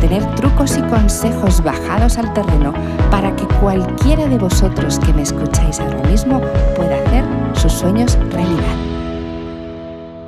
tener trucos y consejos bajados al terreno para que cualquiera de vosotros que me escucháis ahora mismo pueda hacer sus sueños realidad.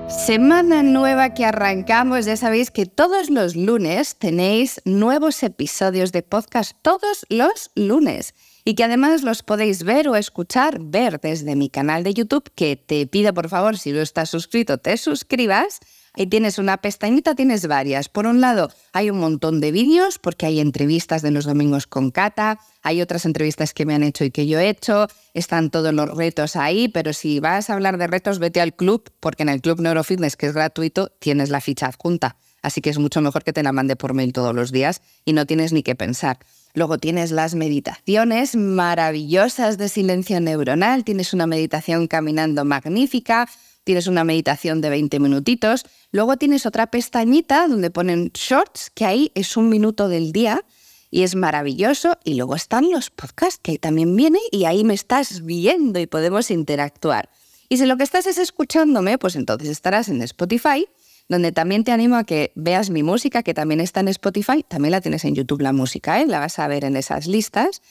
Semana nueva que arrancamos, ya sabéis que todos los lunes tenéis nuevos episodios de podcast, todos los lunes y que además los podéis ver o escuchar, ver desde mi canal de YouTube, que te pido por favor, si no estás suscrito, te suscribas. Ahí tienes una pestañita, tienes varias. Por un lado, hay un montón de vídeos porque hay entrevistas de los domingos con Cata, hay otras entrevistas que me han hecho y que yo he hecho, están todos los retos ahí, pero si vas a hablar de retos, vete al club, porque en el club Neurofitness, que es gratuito, tienes la ficha adjunta. Así que es mucho mejor que te la mande por mail todos los días y no tienes ni que pensar. Luego tienes las meditaciones maravillosas de silencio neuronal, tienes una meditación caminando magnífica, tienes una meditación de 20 minutitos, luego tienes otra pestañita donde ponen shorts, que ahí es un minuto del día y es maravilloso, y luego están los podcasts, que ahí también viene y ahí me estás viendo y podemos interactuar. Y si lo que estás es escuchándome, pues entonces estarás en Spotify donde también te animo a que veas mi música, que también está en Spotify, también la tienes en YouTube la música, ¿eh? la vas a ver en esas listas.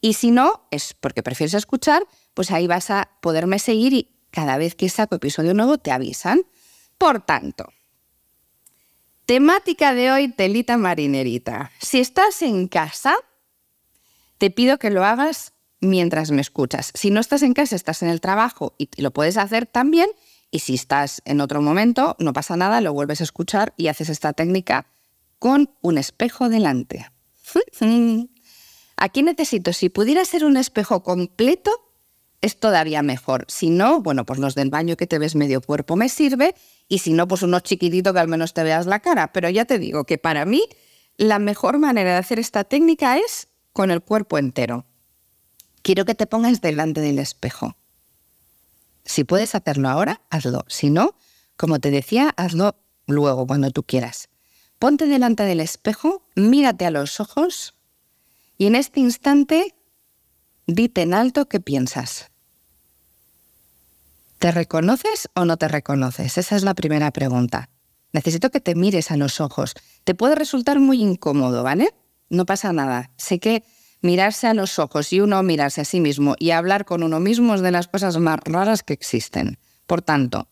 Y si no, es porque prefieres escuchar, pues ahí vas a poderme seguir y cada vez que saco episodio nuevo te avisan. Por tanto, temática de hoy, telita marinerita. Si estás en casa, te pido que lo hagas mientras me escuchas. Si no estás en casa, estás en el trabajo y lo puedes hacer también, y si estás en otro momento, no pasa nada, lo vuelves a escuchar y haces esta técnica con un espejo delante. Aquí necesito, si pudiera ser un espejo completo, es todavía mejor. Si no, bueno, pues los del baño que te ves medio cuerpo me sirve y si no, pues uno chiquitito que al menos te veas la cara. Pero ya te digo que para mí la mejor manera de hacer esta técnica es con el cuerpo entero. Quiero que te pongas delante del espejo. Si puedes hacerlo ahora, hazlo. Si no, como te decía, hazlo luego, cuando tú quieras. Ponte delante del espejo, mírate a los ojos y en este instante dite en alto qué piensas. ¿Te reconoces o no te reconoces? Esa es la primera pregunta. Necesito que te mires a los ojos. Te puede resultar muy incómodo, ¿vale? No pasa nada. Sé que mirarse a los ojos y uno mirarse a sí mismo y hablar con uno mismo es de las cosas más raras que existen. Por tanto,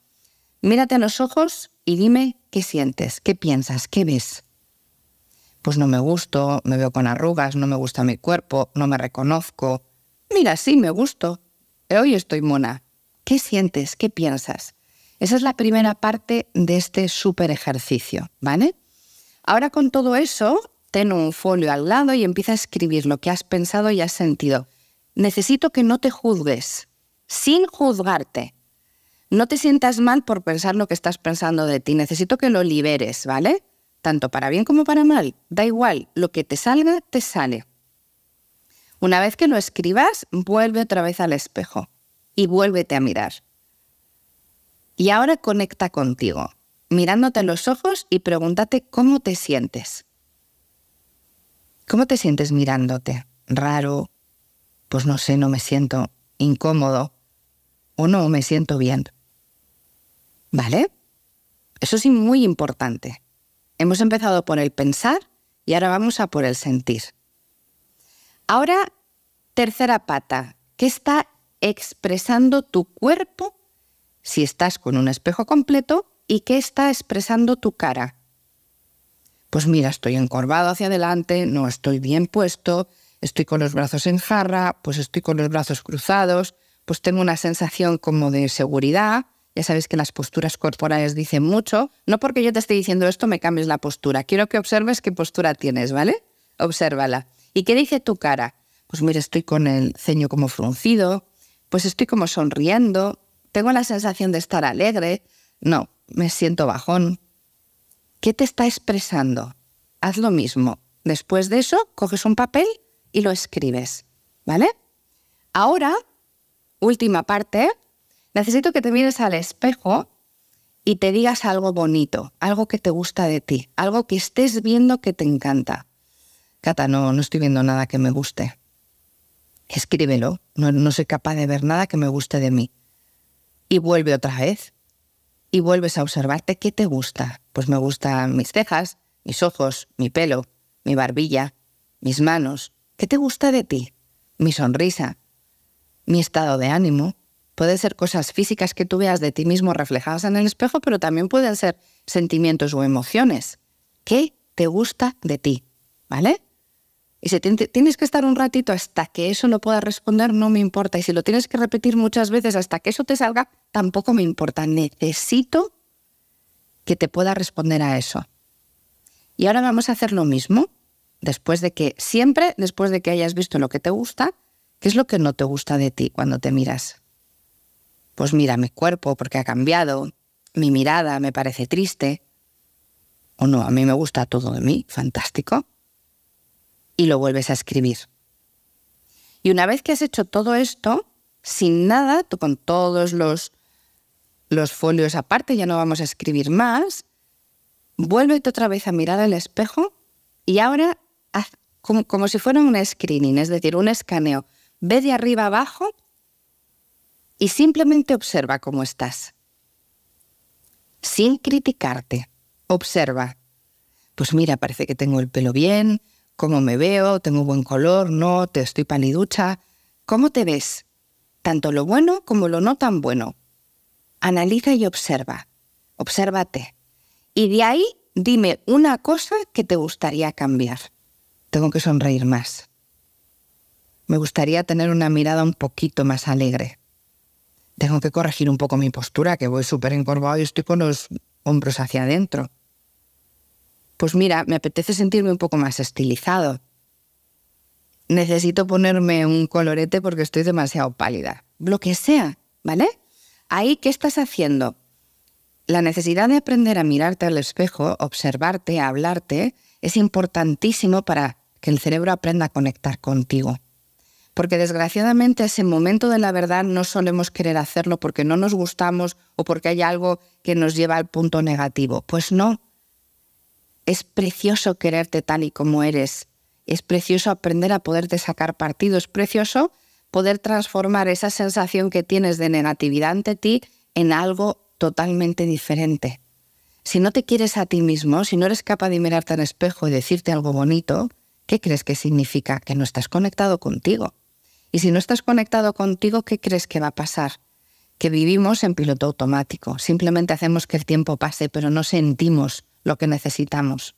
mírate a los ojos y dime qué sientes, qué piensas, qué ves. Pues no me gusto, me veo con arrugas, no me gusta mi cuerpo, no me reconozco. Mira, sí, me gusto. Hoy estoy mona. ¿Qué sientes? ¿Qué piensas? Esa es la primera parte de este súper ejercicio, ¿vale? Ahora con todo eso, ten un folio al lado y empieza a escribir lo que has pensado y has sentido. Necesito que no te juzgues, sin juzgarte. No te sientas mal por pensar lo que estás pensando de ti. Necesito que lo liberes, ¿vale? Tanto para bien como para mal. Da igual, lo que te salga, te sale. Una vez que lo escribas, vuelve otra vez al espejo y vuélvete a mirar. Y ahora conecta contigo, mirándote en los ojos y pregúntate cómo te sientes. ¿Cómo te sientes mirándote? ¿Raro? Pues no sé, no me siento incómodo o no me siento bien. ¿Vale? Eso sí, muy importante. Hemos empezado por el pensar y ahora vamos a por el sentir. Ahora, tercera pata, ¿qué está expresando tu cuerpo si estás con un espejo completo y qué está expresando tu cara? pues mira, estoy encorvado hacia adelante, no estoy bien puesto, estoy con los brazos en jarra, pues estoy con los brazos cruzados, pues tengo una sensación como de seguridad. Ya sabes que las posturas corporales dicen mucho. No porque yo te esté diciendo esto me cambies la postura. Quiero que observes qué postura tienes, ¿vale? Obsérvala. ¿Y qué dice tu cara? Pues mira, estoy con el ceño como fruncido, pues estoy como sonriendo, tengo la sensación de estar alegre. No, me siento bajón, ¿Qué te está expresando? Haz lo mismo. Después de eso, coges un papel y lo escribes. ¿Vale? Ahora, última parte, necesito que te mires al espejo y te digas algo bonito, algo que te gusta de ti, algo que estés viendo que te encanta. Cata, no, no estoy viendo nada que me guste. Escríbelo, no, no soy capaz de ver nada que me guste de mí. Y vuelve otra vez. Y vuelves a observarte qué te gusta. Pues me gustan mis cejas, mis ojos, mi pelo, mi barbilla, mis manos. ¿Qué te gusta de ti? Mi sonrisa, mi estado de ánimo, Pueden ser cosas físicas que tú veas de ti mismo reflejadas en el espejo, pero también pueden ser sentimientos o emociones. ¿Qué te gusta de ti? ¿Vale? Y si tienes que estar un ratito hasta que eso lo pueda responder, no me importa. Y si lo tienes que repetir muchas veces hasta que eso te salga, tampoco me importa. Necesito que te pueda responder a eso. Y ahora vamos a hacer lo mismo. Después de que, siempre después de que hayas visto lo que te gusta, ¿qué es lo que no te gusta de ti cuando te miras? Pues mira, mi cuerpo porque ha cambiado, mi mirada me parece triste, o no, a mí me gusta todo de mí, fantástico, y lo vuelves a escribir. Y una vez que has hecho todo esto, sin nada, tú con todos los, los folios aparte, ya no vamos a escribir más, vuélvete otra vez a mirar al espejo y ahora haz como, como si fuera un screening, es decir, un escaneo. Ve de arriba abajo y simplemente observa cómo estás. Sin criticarte, observa. Pues mira, parece que tengo el pelo bien, cómo me veo, tengo buen color, no, te estoy paliducha. ¿Cómo te ves? Tanto lo bueno como lo no tan bueno. Analiza y observa. Obsérvate. Y de ahí dime una cosa que te gustaría cambiar. Tengo que sonreír más. Me gustaría tener una mirada un poquito más alegre tengo que corregir un poco mi postura, que voy súper encorvado y estoy con los hombros hacia adentro. Pues mira, me apetece sentirme un poco más estilizado. Necesito ponerme un colorete porque estoy demasiado pálida. Lo que sea, ¿vale? Ahí, ¿qué estás haciendo? La necesidad de aprender a mirarte al espejo, observarte, hablarte, es importantísimo para que el cerebro aprenda a conectar contigo porque desgraciadamente ese momento de la verdad no solemos querer hacerlo porque no nos gustamos o porque hay algo que nos lleva al punto negativo. Pues no. Es precioso quererte tal y como eres. Es precioso aprender a poderte sacar partido. Es precioso poder transformar esa sensación que tienes de negatividad ante ti en algo totalmente diferente. Si no te quieres a ti mismo, si no eres capaz de mirarte al espejo y decirte algo bonito, ¿qué crees que significa? Que no estás conectado contigo. Y si no estás conectado contigo, ¿qué crees que va a pasar? Que vivimos en piloto automático. Simplemente hacemos que el tiempo pase, pero no sentimos lo que necesitamos.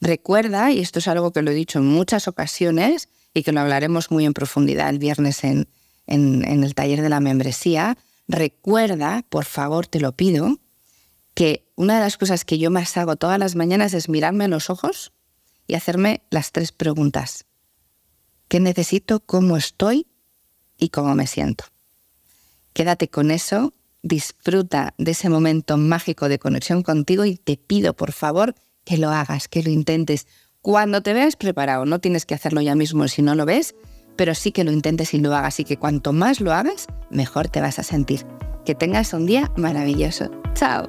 Recuerda, y esto es algo que lo he dicho en muchas ocasiones y que lo hablaremos muy en profundidad el viernes en, en el taller de la membresía, recuerda, por favor, te lo pido, que una de las cosas que yo más hago todas las mañanas es mirarme en los ojos y hacerme las tres preguntas qué necesito, cómo estoy y cómo me siento. Quédate con eso, disfruta de ese momento mágico de conexión contigo y te pido por favor que lo hagas, que lo intentes. Cuando te veas preparado, no tienes que hacerlo ya mismo si no lo ves, pero sí que lo intentes y lo hagas y que cuanto más lo hagas, mejor te vas a sentir. Que tengas un día maravilloso. Chao.